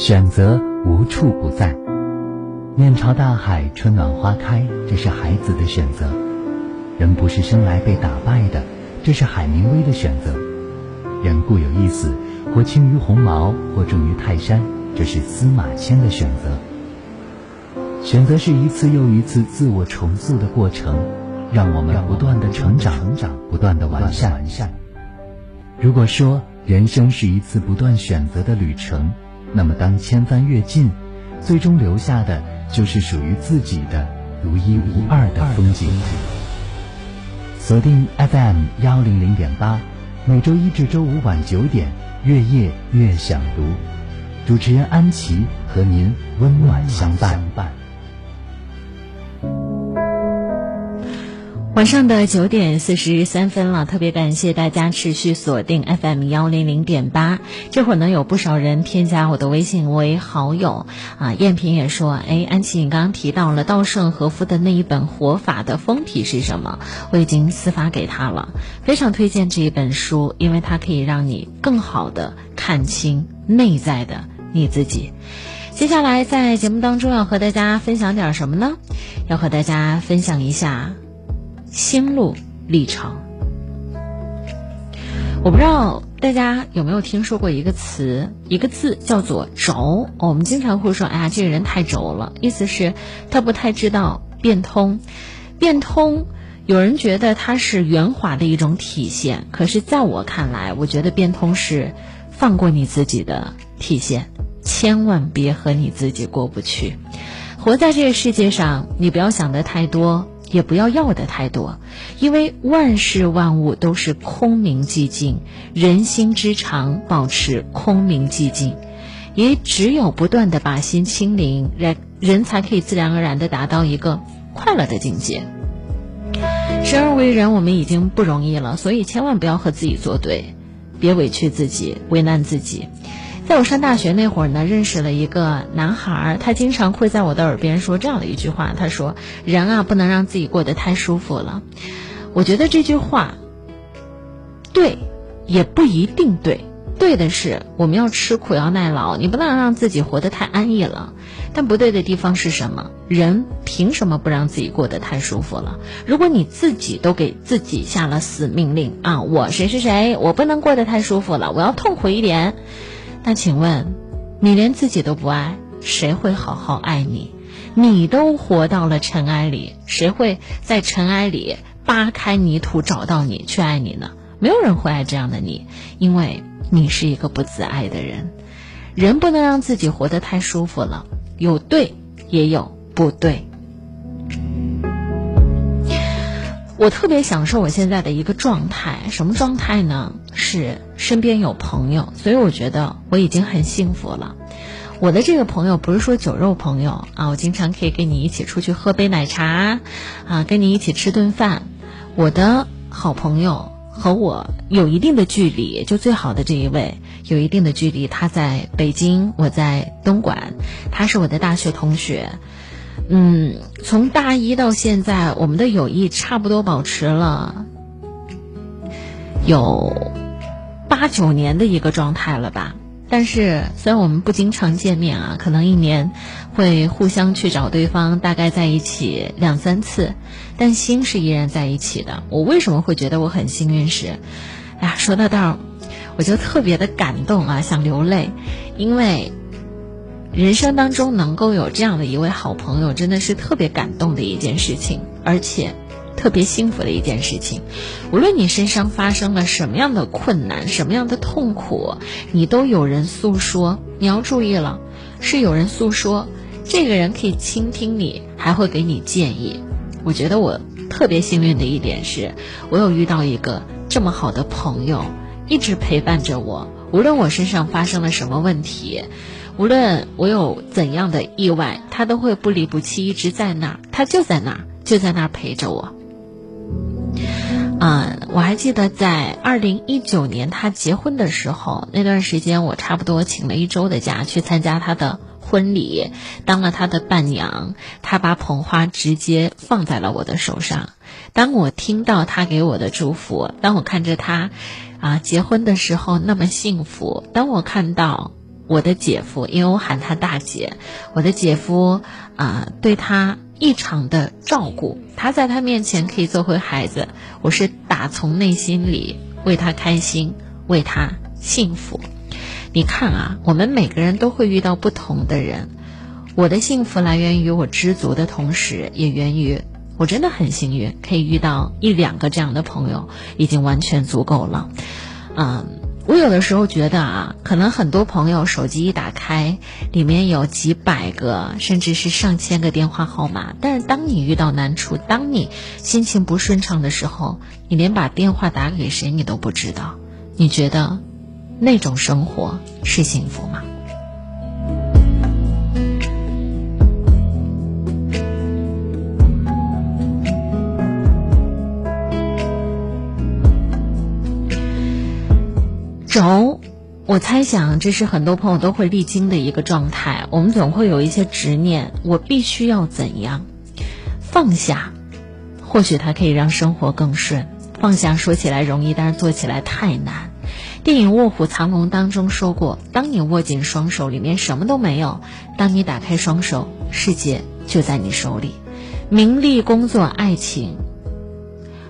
选择无处不在。面朝大海，春暖花开，这是孩子的选择。人不是生来被打败的，这是海明威的选择。人固有一死，或轻于鸿毛，或重于泰山，这是司马迁的选择。选择是一次又一次自我重塑的过程，让我们不断的成长，成长不断的完善完善。如果说人生是一次不断选择的旅程，那么当千帆阅尽，最终留下的就是属于自己的独一无二的风景。锁定 FM 幺零零点八，每周一至周五晚九点，月夜月想读，主持人安琪和您温暖相伴。晚上的九点四十三分了，特别感谢大家持续锁定 FM 幺零零点八。这会儿呢，有不少人添加我的微信为好友啊。燕萍也说：“哎，安琪，你刚刚提到了稻盛和夫的那一本《活法》的封题是什么？我已经私发给他了，非常推荐这一本书，因为它可以让你更好的看清内在的你自己。接下来在节目当中要和大家分享点什么呢？要和大家分享一下。”心路历程，我不知道大家有没有听说过一个词，一个字叫做“轴”。我们经常会说：“哎呀，这个人太轴了。”意思是他不太知道变通。变通，有人觉得它是圆滑的一种体现，可是在我看来，我觉得变通是放过你自己的体现。千万别和你自己过不去。活在这个世界上，你不要想的太多。也不要要的太多，因为万事万物都是空明寂静，人心之常保持空明寂静，也只有不断的把心清零，人人才可以自然而然的达到一个快乐的境界。生而为人，我们已经不容易了，所以千万不要和自己作对，别委屈自己，为难自己。在我上大学那会儿呢，认识了一个男孩儿，他经常会在我的耳边说这样的一句话：“他说，人啊，不能让自己过得太舒服了。”我觉得这句话对，也不一定对。对的是，我们要吃苦，要耐劳，你不能让自己活得太安逸了。但不对的地方是什么？人凭什么不让自己过得太舒服了？如果你自己都给自己下了死命令啊，我谁是谁，我不能过得太舒服了，我要痛苦一点。那请问，你连自己都不爱，谁会好好爱你？你都活到了尘埃里，谁会在尘埃里扒开泥土找到你去爱你呢？没有人会爱这样的你，因为你是一个不自爱的人。人不能让自己活得太舒服了，有对也有不对。我特别享受我现在的一个状态，什么状态呢？是身边有朋友，所以我觉得我已经很幸福了。我的这个朋友不是说酒肉朋友啊，我经常可以跟你一起出去喝杯奶茶，啊，跟你一起吃顿饭。我的好朋友和我有一定的距离，就最好的这一位有一定的距离，他在北京，我在东莞，他是我的大学同学。嗯，从大一到现在，我们的友谊差不多保持了有八九年的一个状态了吧。但是虽然我们不经常见面啊，可能一年会互相去找对方，大概在一起两三次，但心是依然在一起的。我为什么会觉得我很幸运？是，哎呀，说到这儿，我就特别的感动啊，想流泪，因为。人生当中能够有这样的一位好朋友，真的是特别感动的一件事情，而且特别幸福的一件事情。无论你身上发生了什么样的困难、什么样的痛苦，你都有人诉说。你要注意了，是有人诉说，这个人可以倾听你，还会给你建议。我觉得我特别幸运的一点是，我有遇到一个这么好的朋友，一直陪伴着我。无论我身上发生了什么问题。无论我有怎样的意外，他都会不离不弃，一直在那儿。他就在那儿，就在那儿陪着我。嗯，我还记得在二零一九年他结婚的时候，那段时间我差不多请了一周的假去参加他的婚礼，当了他的伴娘。他把捧花直接放在了我的手上。当我听到他给我的祝福，当我看着他啊结婚的时候那么幸福，当我看到。我的姐夫，因为我喊他大姐，我的姐夫啊，对他异常的照顾，他在他面前可以做回孩子，我是打从内心里为他开心，为他幸福。你看啊，我们每个人都会遇到不同的人，我的幸福来源于我知足的同时，也源于我真的很幸运，可以遇到一两个这样的朋友，已经完全足够了。嗯。我有的时候觉得啊，可能很多朋友手机一打开，里面有几百个甚至是上千个电话号码，但是当你遇到难处，当你心情不顺畅的时候，你连把电话打给谁你都不知道。你觉得那种生活是幸福吗？轴，我猜想这是很多朋友都会历经的一个状态。我们总会有一些执念，我必须要怎样放下？或许它可以让生活更顺。放下说起来容易，但是做起来太难。电影《卧虎藏龙》当中说过：当你握紧双手，里面什么都没有；当你打开双手，世界就在你手里。名利、工作、爱情。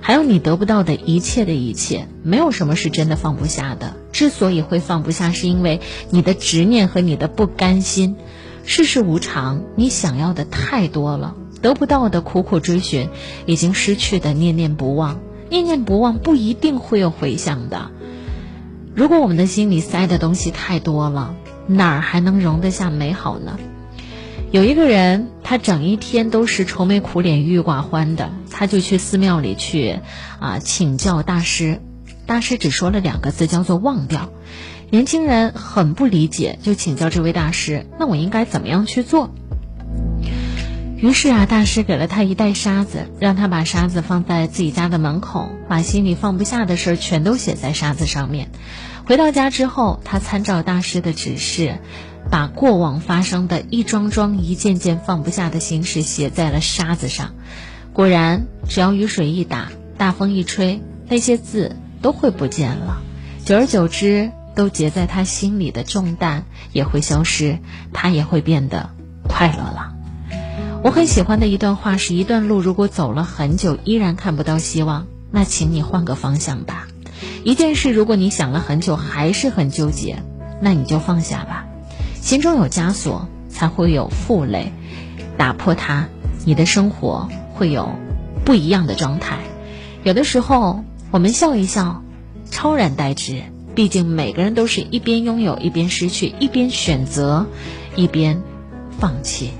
还有你得不到的一切的一切，没有什么是真的放不下的。之所以会放不下，是因为你的执念和你的不甘心。世事无常，你想要的太多了，得不到的苦苦追寻，已经失去的念念不忘。念念不忘不一定会有回响的。如果我们的心里塞的东西太多了，哪儿还能容得下美好呢？有一个人，他整一天都是愁眉苦脸、郁郁寡欢的，他就去寺庙里去，啊，请教大师。大师只说了两个字，叫做忘掉。年轻人很不理解，就请教这位大师：“那我应该怎么样去做？”于是啊，大师给了他一袋沙子，让他把沙子放在自己家的门口，把心里放不下的事儿全都写在沙子上面。回到家之后，他参照大师的指示。把过往发生的一桩桩、一件件放不下的心事写在了沙子上，果然，只要雨水一打，大风一吹，那些字都会不见了。久而久之，都结在他心里的重担也会消失，他也会变得快乐了。我很喜欢的一段话是：一段路如果走了很久依然看不到希望，那请你换个方向吧。一件事如果你想了很久还是很纠结，那你就放下吧。心中有枷锁，才会有负累。打破它，你的生活会有不一样的状态。有的时候，我们笑一笑，超然待之。毕竟每个人都是一边拥有一边失去，一边选择一边放弃。